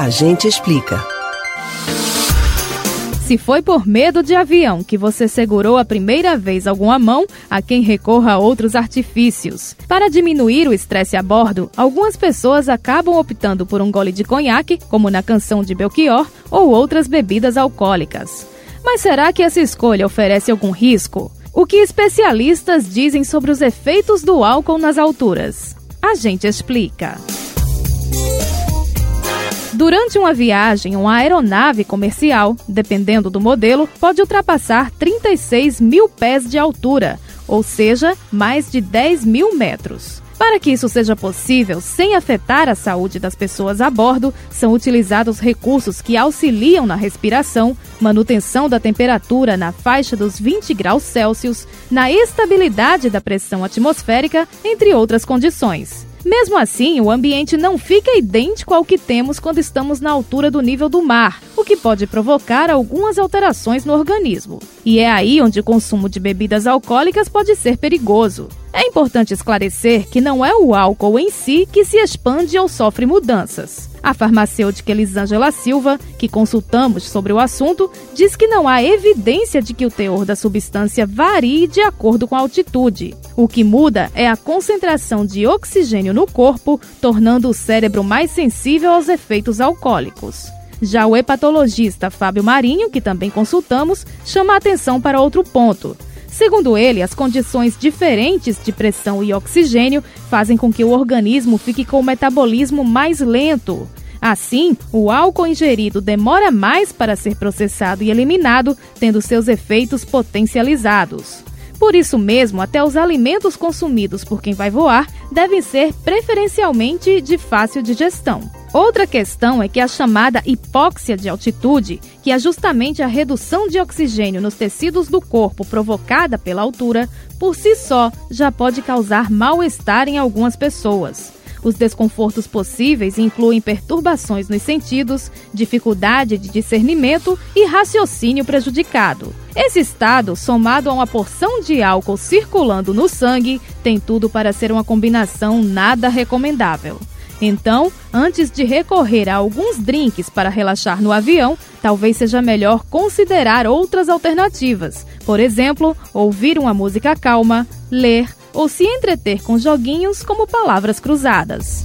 A gente explica. Se foi por medo de avião que você segurou a primeira vez alguma mão, a quem recorra a outros artifícios. Para diminuir o estresse a bordo, algumas pessoas acabam optando por um gole de conhaque, como na canção de Belchior, ou outras bebidas alcoólicas. Mas será que essa escolha oferece algum risco? O que especialistas dizem sobre os efeitos do álcool nas alturas? A gente explica. Durante uma viagem, uma aeronave comercial, dependendo do modelo, pode ultrapassar 36 mil pés de altura, ou seja, mais de 10 mil metros. Para que isso seja possível sem afetar a saúde das pessoas a bordo, são utilizados recursos que auxiliam na respiração, manutenção da temperatura na faixa dos 20 graus Celsius, na estabilidade da pressão atmosférica, entre outras condições. Mesmo assim, o ambiente não fica idêntico ao que temos quando estamos na altura do nível do mar, o que pode provocar algumas alterações no organismo. E é aí onde o consumo de bebidas alcoólicas pode ser perigoso. É importante esclarecer que não é o álcool em si que se expande ou sofre mudanças. A farmacêutica Elisângela Silva, que consultamos sobre o assunto, diz que não há evidência de que o teor da substância varie de acordo com a altitude. O que muda é a concentração de oxigênio no corpo, tornando o cérebro mais sensível aos efeitos alcoólicos. Já o hepatologista Fábio Marinho, que também consultamos, chama a atenção para outro ponto. Segundo ele, as condições diferentes de pressão e oxigênio fazem com que o organismo fique com o metabolismo mais lento. Assim, o álcool ingerido demora mais para ser processado e eliminado, tendo seus efeitos potencializados. Por isso mesmo, até os alimentos consumidos por quem vai voar devem ser preferencialmente de fácil digestão. Outra questão é que a chamada hipóxia de altitude, que é justamente a redução de oxigênio nos tecidos do corpo provocada pela altura, por si só já pode causar mal-estar em algumas pessoas. Os desconfortos possíveis incluem perturbações nos sentidos, dificuldade de discernimento e raciocínio prejudicado. Esse estado, somado a uma porção de álcool circulando no sangue, tem tudo para ser uma combinação nada recomendável. Então, antes de recorrer a alguns drinks para relaxar no avião, talvez seja melhor considerar outras alternativas. Por exemplo, ouvir uma música calma, ler ou se entreter com joguinhos como palavras cruzadas.